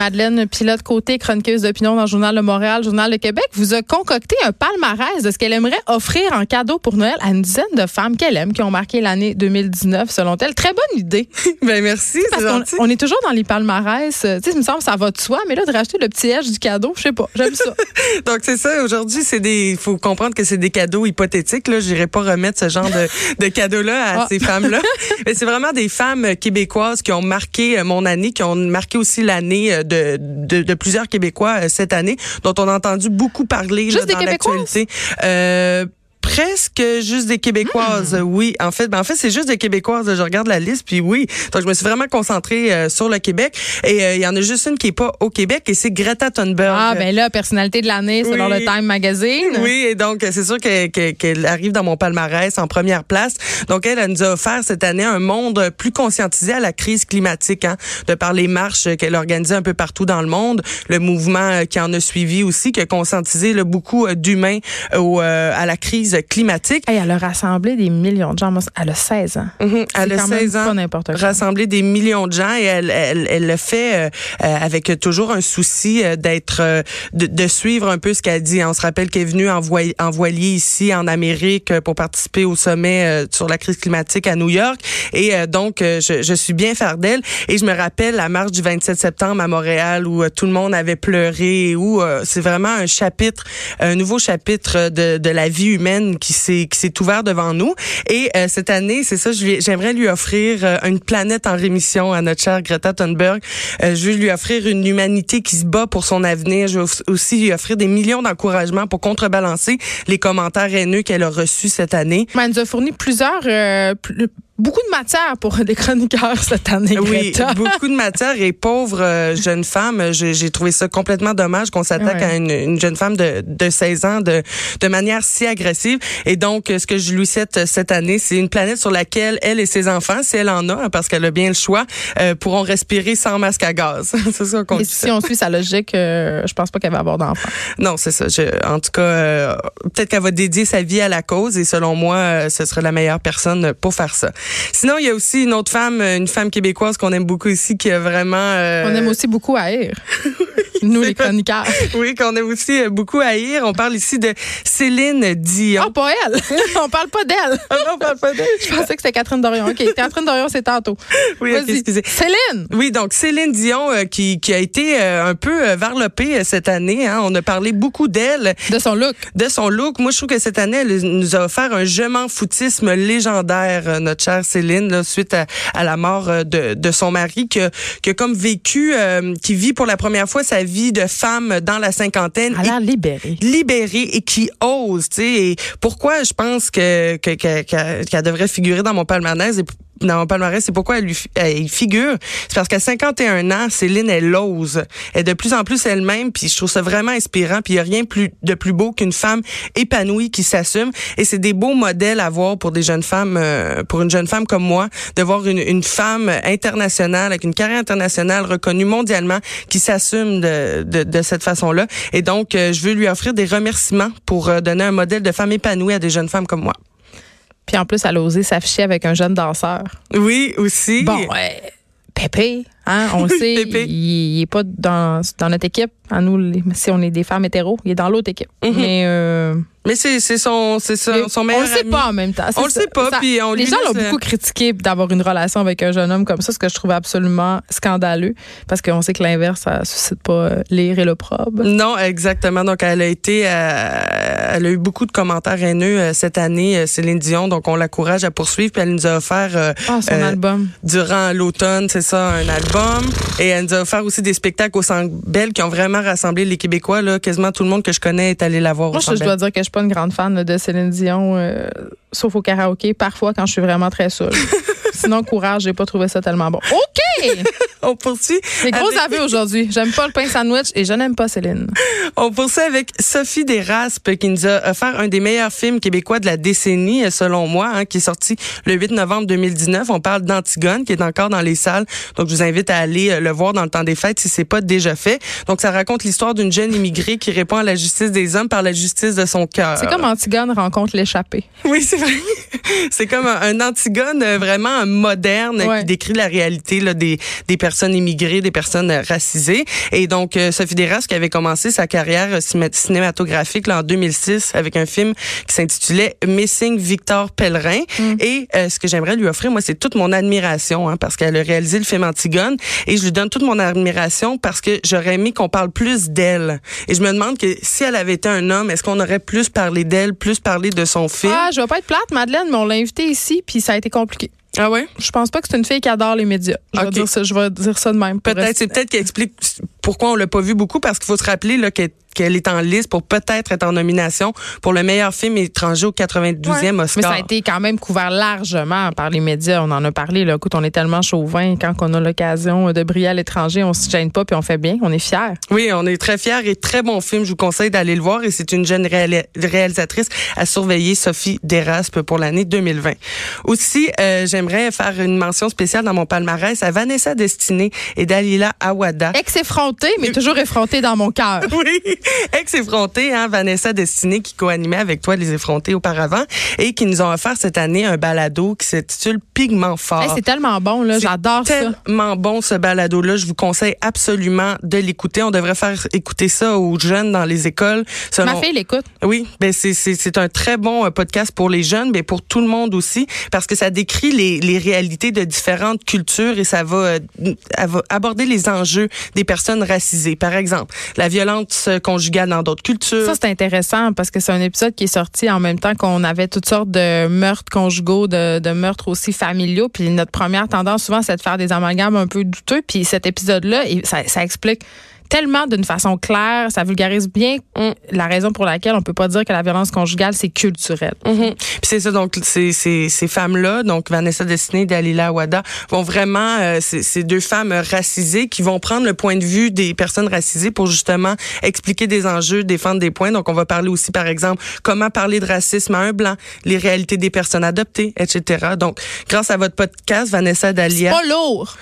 Madeleine Pilote Côté, chroniqueuse d'opinion dans le Journal de Montréal, Journal de Québec, vous a concocté un palmarès de ce qu'elle aimerait offrir en cadeau pour Noël à une dizaine de femmes qu'elle aime, qui ont marqué l'année 2019, selon elle. Très bonne idée. ben merci, Parce qu'on on est toujours dans les palmarès. Tu sais, il me semble que ça va de soi, mais là, de racheter le petit edge du cadeau, je sais pas, j'aime ça. Donc, c'est ça. Aujourd'hui, c'est des, faut comprendre que c'est des cadeaux hypothétiques, là. J'irai pas remettre ce genre de, de cadeaux-là à Ah. ces femmes-là. Mais c'est vraiment des femmes québécoises qui ont marqué euh, mon année, qui ont marqué aussi l'année euh, de, de, de plusieurs Québécois euh, cette année, dont on a entendu beaucoup parler là, Juste des dans l'actualité. Euh, Presque juste des Québécoises, Hmm. oui. En fait, ben en fait, c'est juste des Québécoises. Je regarde la liste, puis oui. Donc, je me suis vraiment concentrée euh, sur le Québec. Et euh, il y en a juste une qui est pas au Québec, et c'est Greta Thunberg. Ah, ben là, personnalité de l'année, selon le Time Magazine. Oui, et donc c'est sûr que- que- qu'elle arrive dans mon palmarès en première place. Donc elle, elle nous a offert cette année un monde plus conscientisé à la crise climatique, hein, de par les marches qu'elle organisait un peu partout dans le monde, le mouvement euh, qui en a suivi aussi, qui a conscientisé là, beaucoup euh, d'humains euh, à la crise climatique. Hey, elle a rassemblé des millions de gens. Moi, elle a 16 ans. Mhm. Elle a quand même 16 ans. pas n'importe quoi. rassembler des millions de gens et elle, elle, elle le fait euh, euh, avec toujours un souci euh, d'être de, de suivre un peu ce qu'elle dit. On se rappelle qu'elle est venue en, voilier ici en Amérique pour participer au sommet sur la crise climatique à New York et donc je, je suis bien fière d'elle et je me rappelle la marche du 27 septembre à Montréal où tout le monde avait pleuré et où c'est vraiment un chapitre un nouveau chapitre de, de la vie humaine qui s'est qui s'est ouvert devant nous. Et euh, cette année c'est ça j'aimerais lui offrir euh, une planète en rémission à notre chère Greta Thunberg. Euh, je veux lui offrir une humanité qui se bat pour son avenir. Je veux aussi lui offrir des millions d'encouragements pour contrebalancer les commentaires haineux qu'elle a reçus cette année. Mais elle nous a fourni plusieurs, euh, plus- beaucoup de matière pour des chroniqueurs cette année. Oui, Greta. beaucoup de matière et pauvre euh, jeune femme, j'ai j'ai trouvé ça complètement dommage qu'on s'attaque Ouais. à une, une jeune femme de, de 16 ans de, de manière si agressive. Et donc, euh, ce que je lui souhaite euh, cette année, c'est une planète sur laquelle elle et ses enfants, si elle en a, hein, parce qu'elle a bien le choix, euh, pourront respirer sans masque à gaz. c'est ça qu'on dit. si on suit sa logique, euh, je pense pas qu'elle va avoir d'enfants. Non, c'est ça. Je- en tout cas, euh, peut-être qu'elle va dédier sa vie à la cause et selon moi, euh, ce serait la meilleure personne pour faire ça. Sinon, il y a aussi une autre femme, une femme québécoise qu'on aime beaucoup ici, qui a vraiment... euh, On aime aussi beaucoup haïr. Nous, les chroniqueurs. Oui, qu'on aime aussi euh, beaucoup haïr. On parle ici de Céline Dion. Ah, pas elle. on parle pas d'elle. Ah non, on parle pas d'elle. Je pensais que c'était Catherine Dorion. OK, Catherine Dorion, c'est tantôt. Oui, excusez. Céline. Oui, donc Céline Dion euh, qui, qui a été euh, un peu euh, varlopée euh, cette année. Hein. On a parlé beaucoup d'elle, De son look. de son look. Moi, je trouve que cette année, elle nous a offert un je m'en foutisme légendaire, euh, notre chère Céline, là, suite à, à la mort euh, de, de son mari, que, que comme vécu, euh, qui vit pour la première fois sa vie de femme dans la cinquantaine. Elle a l'air libérée. libérée et qui ose, tu sais. Et pourquoi je pense que que- que- que- qu'elle devrait figurer dans mon palmarès et dans mon palmarès, c'est pourquoi elle, lui, elle figure. C'est parce qu'à 51 ans, Céline, elle ose. Elle est de plus en plus elle-même, puis je trouve ça vraiment inspirant. Puis il y a rien de plus beau qu'une femme épanouie qui s'assume. Et c'est des beaux modèles à voir pour des jeunes femmes, euh, pour une jeune femme comme moi, de voir une, une femme internationale, avec une carrière internationale reconnue mondialement, qui s'assume de, de, de cette façon-là. Et donc, euh, je veux lui offrir des remerciements pour euh, donner un modèle de femme épanouie à des jeunes femmes comme moi. Puis en plus, elle a osé s'afficher avec un jeune danseur. Oui, aussi. Bon, ouais. Pépé, hein, on le sait, Pépé. il, il est pas dans, dans notre équipe. À nous, si on est des femmes hétéros, il est dans l'autre équipe. Mhm. Mais euh, Mais c'est son c'est son, son on meilleur le sait ami. pas en même temps. On le sait pas, Ça- puis on les gens l'ont euh, beaucoup critiqué d'avoir une relation avec un jeune homme comme ça, ce que je trouve absolument scandaleux, parce qu'on sait que l'inverse, ça suscite pas euh, l'ire et l'opprobre. Non, exactement. Donc, elle a été, euh, elle a eu beaucoup de commentaires haineux euh, cette année, euh, Céline Dion. Donc, on l'encourage à poursuivre. Puis, elle nous a offert euh, Ah, son euh, album. durant l'automne, c'est ça, un album. Et elle nous a offert aussi des spectacles au Centre Bell qui ont vraiment rassemblé les Québécois. Là, quasiment tout le monde que je connais est allé la voir Moi, au je, dois dire que je pas une grande fan là, de Céline Dion, euh, sauf au karaoké, parfois quand je suis vraiment très saoule. Sinon, courage, j'ai pas trouvé ça tellement bon. OK! On poursuit. C'est gros avec- aveux aujourd'hui. J'aime pas le pain sandwich et je n'aime pas Céline. On poursuit avec Sophie Desraspes qui nous a offert un des meilleurs films québécois de la décennie, selon moi, hein, qui est sorti le 8 novembre 2019. On parle d'Antigone, qui est encore dans les salles. Donc, je vous invite à aller euh, le voir dans le temps des fêtes si c'est pas déjà fait. Donc, ça raconte l'histoire d'une jeune immigrée qui répond à la justice des hommes par la justice de son cœur. C'est comme Antigone rencontre l'échappée. Oui, c'est vrai. c'est comme un, un Antigone euh, vraiment moderne Ouais. qui décrit la réalité là, des des, des personnes immigrées, des personnes racisées. Et donc, euh, Sophie Desras, qui avait commencé sa carrière cinématographique là, en 2006 avec un film qui s'intitulait Missing Victor Pellerin. Mm. Et euh, ce que j'aimerais lui offrir, moi, c'est toute mon admiration, hein, parce qu'elle a réalisé le film Antigone. Et je lui donne toute mon admiration parce que j'aurais aimé qu'on parle plus d'elle. Et je me demande que si elle avait été un homme, est-ce qu'on aurait plus parlé d'elle, plus parlé de son film? Ah, je vais pas être plate, Madeleine, mais on l'a invitée ici, puis ça a été compliqué. Ah ouais? Je pense pas que c'est une fille qui adore les médias. Je, vais, dire ça, je vais dire ça de même. Peut-être, c'est peut-être qui explique pourquoi on l'a pas vu beaucoup, parce qu'il faut se rappeler là, qu'elle qu'elle est en liste pour peut-être être en nomination pour le meilleur film étranger au 92e Oscar. Mais ça a été quand même couvert largement par les médias. On en a parlé. Là. Écoute, on est tellement chauvin quand on a l'occasion de briller à l'étranger, on se gêne pas puis on fait bien. On est fiers. Oui, on est très fiers et très bon film. Je vous conseille d'aller le voir et c'est une jeune réalisatrice à surveiller, Sophie Deraspe, pour l'année 2020. Aussi, euh, j'aimerais faire une mention spéciale dans mon palmarès à Vanessa Destinée et Dalila Awada. Ex-effrontée, mais toujours effrontée dans mon cœur. Oui. Ex-effronté, hein, Vanessa Destinée, qui co-animait avec toi les effrontés auparavant et qui nous ont offert cette année un balado qui s'intitule Pigment fort. c'est tellement bon, là. J'adore ça. tellement bon, ce balado-là. Je vous conseille absolument de l'écouter. On devrait faire écouter ça aux jeunes dans les écoles. Ma fille l'écoute. Oui, ben c'est un très bon euh, podcast pour les jeunes, mais pour tout le monde aussi, parce que ça décrit les, les réalités de différentes cultures et ça va, euh, va aborder les enjeux des personnes racisées. Par exemple, la violence conjugale dans d'autres cultures. Ça, c'est intéressant parce que c'est un épisode qui est sorti en même temps qu'on avait toutes sortes de meurtres conjugaux, de, meurtres aussi familiaux. Puis notre première tendance, souvent, c'est de faire des amalgames un peu douteux. Puis cet épisode-là, ça explique tellement d'une façon claire, ça vulgarise bien la raison pour laquelle on peut pas dire que la violence conjugale c'est culturel. Mm-hmm. Puis c'est ça donc ces, ces, ces femmes là, donc Vanessa Destiné et Dalila Wada vont vraiment euh, ces deux femmes racisées qui vont prendre le point de vue des personnes racisées pour justement expliquer des enjeux, défendre des points. Donc on va parler aussi par exemple comment parler de racisme à un blanc, les réalités des personnes adoptées, etc. Donc grâce à votre podcast Vanessa Dalia. C'est pas lourd.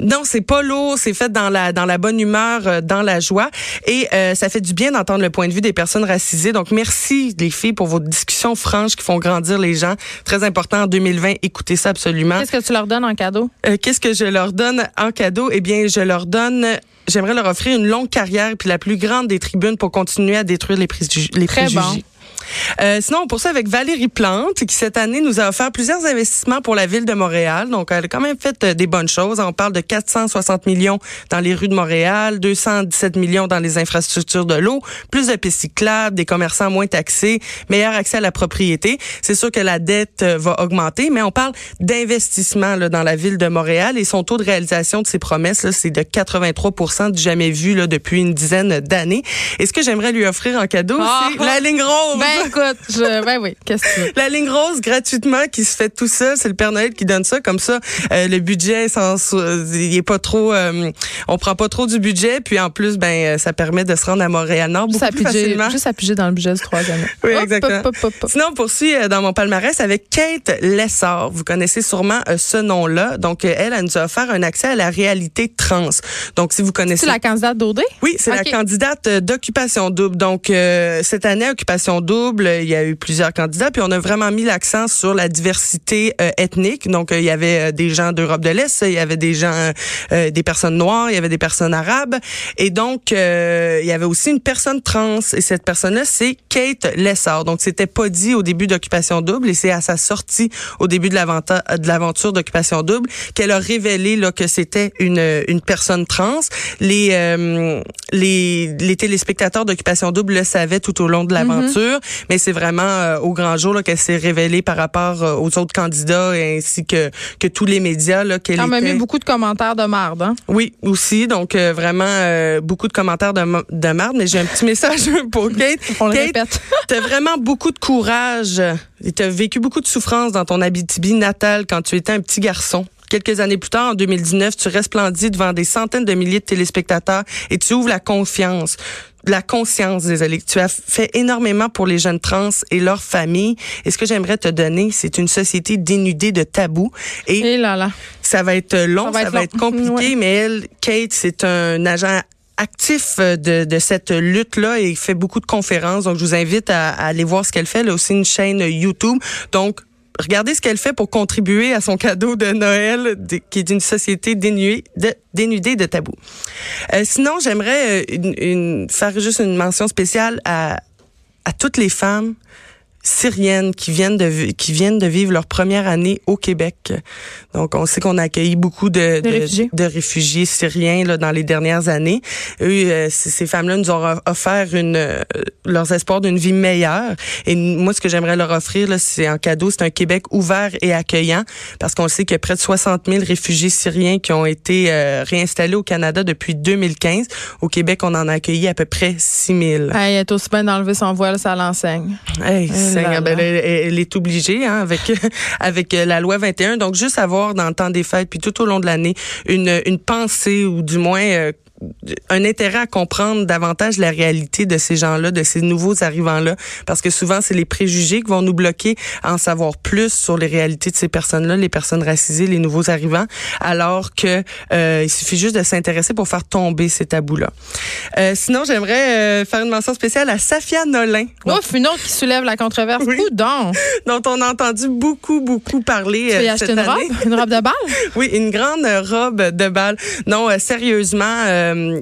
Non, c'est pas lourd, c'est fait dans la dans la bonne humeur, euh, dans la joie et euh, ça fait du bien d'entendre le point de vue des personnes racisées. Donc merci les filles pour vos discussions franches qui font grandir les gens. Très important en 2020, écoutez ça absolument. Qu'est-ce que tu leur donnes en cadeau? Euh, Qu'est-ce que je leur donne en cadeau? Eh bien, je leur donne j'aimerais leur offrir une longue carrière puis la plus grande des tribunes pour continuer à détruire les, préjugés. Les Très Bon. Euh, sinon, on poursuit avec Valérie Plante, qui cette année nous a offert plusieurs investissements pour la ville de Montréal. Donc, elle a quand même fait euh, des bonnes choses. On parle de 460 millions dans les rues de Montréal, 217 millions dans les infrastructures de l'eau, plus de pistes cyclables, des commerçants moins taxés, meilleur accès à la propriété. C'est sûr que la dette euh, va augmenter, mais on parle d'investissement dans la ville de Montréal et son taux de réalisation de ses promesses, c'est de 83 du jamais vu là, depuis une dizaine d'années. Et ce que j'aimerais lui offrir en cadeau, c'est la ligne rose. Ben, écoute, je, ben oui, qu'est-ce que tu veux? La ligne rose gratuitement qui se fait tout seul, c'est le Père Noël qui donne ça comme ça. Euh, le budget, sans, il est pas trop, euh, on prend pas trop du budget, puis en plus, ben ça permet de se rendre à Montréal Nord beaucoup plus facilement. Juste appuyer dans le budget du troisième. oui, exactement. Sinon, on poursuit euh, dans mon palmarès avec Kate Lessard. Vous connaissez sûrement ce nom-là. Donc, elle, elle nous a offert un accès à la réalité trans. Donc, si vous connaissez. C'est la candidate d'OD? Oui, c'est la candidate d'Occupation Double. Donc, cette année, Occupation Double il y a eu plusieurs candidats, puis on a vraiment mis l'accent sur la diversité euh, ethnique. Donc, euh, il y avait euh, des gens d'Europe de l'Est, il y avait des gens, des personnes noires, il y avait des personnes arabes, et donc il y avait aussi une personne trans. Et cette personne-là, c'est Kate Lessard. Donc, c'était pas dit au début d'Occupation Double, et c'est à sa sortie au début de l'aventure d'Occupation Double qu'elle a révélé là que c'était une une personne trans. Les les les téléspectateurs d'Occupation Double le savaient tout au long de mm-hmm. l'aventure mais c'est vraiment euh, au grand jour qu'elle s'est révélée par rapport euh, aux autres candidats ainsi que que tous les médias là qu'elle a mis beaucoup de commentaires de marde. Hein? Oui, aussi donc euh, vraiment beaucoup de commentaires de, de marde, mais j'ai un petit message pour Kate. On le répète. T'as vraiment beaucoup de courage et t'as vécu beaucoup de souffrance dans ton Abitibi natal quand tu étais un petit garçon. Quelques années plus tard, en 2019, tu resplendis devant des centaines de milliers de téléspectateurs et tu ouvres la confiance la conscience, désolé. Tu as fait énormément pour les jeunes trans et leurs familles. Et ce que j'aimerais te donner, c'est une société dénudée de tabous. Et, et là là. ça va être long, ça va être, compliqué, mais elle, Kate, c'est un agent actif de, de cette lutte-là et fait beaucoup de conférences. Donc, je vous invite à, aller voir ce qu'elle fait. Elle a aussi une chaîne YouTube. Donc, regardez ce qu'elle fait pour contribuer à son cadeau de Noël, qui est d'une société dénuée de, dénudée de tabous. Euh, sinon, j'aimerais une, faire juste une mention spéciale à toutes les femmes syriennes qui viennent de qui viennent de vivre leur première année au Québec. Donc on sait qu'on a accueilli beaucoup de, de, réfugiés. de, réfugiés. syriens là, dans les dernières années. Eux, euh, ces femmes-là nous ont offert une euh, leurs espoirs d'une vie meilleure. Et moi, ce que j'aimerais leur offrir, c'est un cadeau, c'est un Québec ouvert et accueillant, parce qu'on sait qu'il y a près de 60 000 réfugiés syriens qui ont été euh, réinstallés au Canada depuis 2015. Au Québec, on en a accueilli à peu près 6 000. Hey, elle est aussi bien d'enlever son voile, ça l'enseigne. Hey, ben, elle, est obligée hein, avec avec la loi 21. Donc juste avoir dans le temps des fêtes puis tout au long de l'année une une pensée ou du moins euh, un intérêt à comprendre davantage la réalité de ces gens-là, de ces nouveaux arrivants-là, parce que souvent c'est les préjugés qui vont nous bloquer à en savoir plus sur les réalités de ces personnes-là, les personnes racisées, les nouveaux arrivants, alors que euh, il suffit juste de s'intéresser pour faire tomber ces tabous-là. Euh, sinon, j'aimerais euh, faire une mention spéciale à Safia Nolin. Ouf, une autre qui soulève la controverse. Oui. dont on a entendu beaucoup, beaucoup parler. Tu acheter une robe, une robe de bal? oui, une grande robe de bal. Non, sérieusement euh,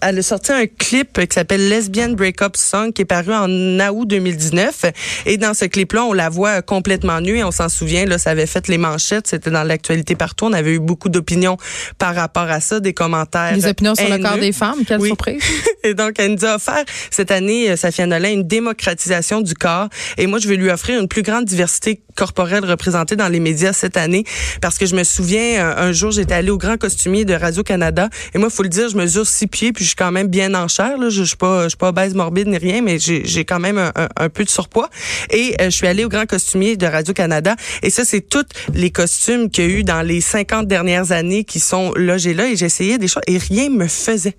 elle a sorti un clip qui s'appelle Lesbian Breakup Song qui est paru en août 2019 et dans ce clip là on la voit complètement nue et on s'en souvient là ça avait fait les manchettes c'était dans l'actualité partout. On avait eu beaucoup d'opinions par rapport à ça des commentaires les opinions sur le corps des femmes quelle surprise. Et donc elle nous a offert cette année euh, Safia Nolin une démocratisation du corps. Et moi je vais lui offrir une plus grande diversité corporelle représentée dans les médias cette année. Parce que je me souviens un, jour j'étais allée au grand costumier de Radio Canada et moi faut le dire je mesure six pieds puis suis quand même bien en chair. Là. Je, suis pas, je suis pas obèse morbide ni rien, mais j'ai quand même un, peu de surpoids. Et euh, je suis allée au Grand Costumier de Radio Canada. Et ça, c'est tous les costumes qu'il y a eu dans les 50 dernières années qui sont logés là. Et j'essayais des choses et rien me faisait.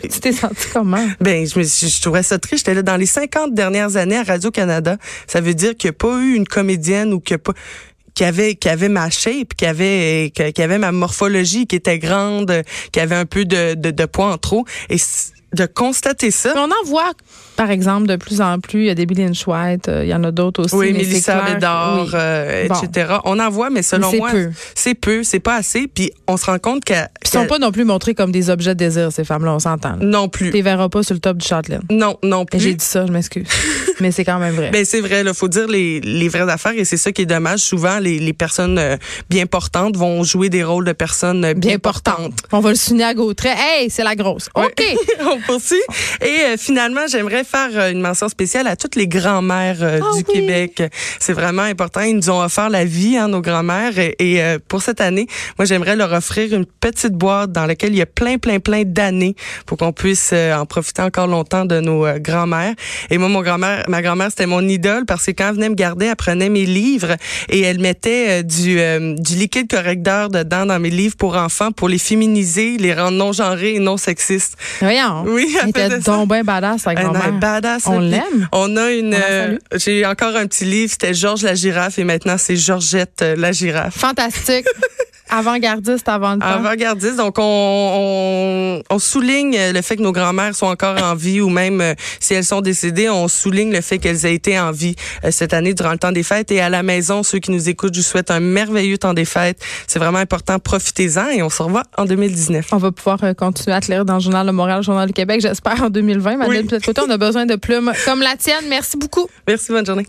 Tu t'es senti comment? Ben, je, me, je trouvais ça triste. J'étais là dans les 50 dernières années à Radio-Canada. Ça veut dire qu'il n'y a pas eu une comédienne ou qu'il n'y a pas qui avait qui avait ma shape, qui avait qui avait ma morphologie, qui était grande, qui avait un peu de, de, de poids en trop. Et de constater ça. on en voit, par exemple, de plus en plus. Il y a des Billy White, euh, il y en a d'autres aussi. Oui, Mélissa Bédard, euh, etc. On en voit, mais selon moi, c'est peu, c'est pas assez. Puis on se rend compte qu'elles Ils sont pas non plus montrés comme des objets de désir, ces femmes-là, on s'entend. Non plus. Tu les verras pas sur le top du Châtelaine. Non, non plus. J'ai dit ça, je m'excuse. mais c'est quand même vrai. Ben c'est vrai, il faut dire les, les vraies affaires et c'est ça qui est dommage. Souvent, les, les personnes euh, bien portantes vont jouer des rôles de personnes bien, portantes. On va le souligner à trait. Hey, c'est la grosse. OK. Et euh, finalement, j'aimerais faire euh, une mention spéciale à toutes les grands-mères euh, ah du Québec. C'est vraiment important. Ils nous ont offert la vie, hein, nos grands-mères. Et, pour cette année, moi, j'aimerais leur offrir une petite boîte dans laquelle il y a plein, plein, plein d'années pour qu'on puisse en profiter encore longtemps de nos grands-mères. Et moi, mon grand-mère, ma grand-mère, c'était mon idole parce que quand elle venait me garder, elle prenait mes livres et elle mettait du, du liquide correcteur dedans dans mes livres pour enfants pour les féminiser, les rendre non genrés et non sexistes. Voyons. Oui, elle était donc bien badass avec grand-mère. badass. On l'aime. On a une. Euh, j'ai encore un petit livre, c'était Georges la girafe et maintenant c'est Georgette euh, la girafe. Fantastique. Avant-gardiste avant le temps. Avant-gardiste. Donc, on, on, souligne le fait que nos grands-mères sont encore en vie ou même euh, si elles sont décédées, on souligne le fait qu'elles aient été en vie cette année durant le temps des fêtes. Et à la maison, ceux qui nous écoutent, je vous souhaite un merveilleux temps des fêtes. C'est vraiment important. Profitez-en et on se revoit en 2019. On va pouvoir continuer à te lire dans le Journal de Montréal, le Journal du Québec, j'espère, en 2020. Madeleine oui. on a besoin de plumes comme la tienne. Merci beaucoup. Merci, bonne journée.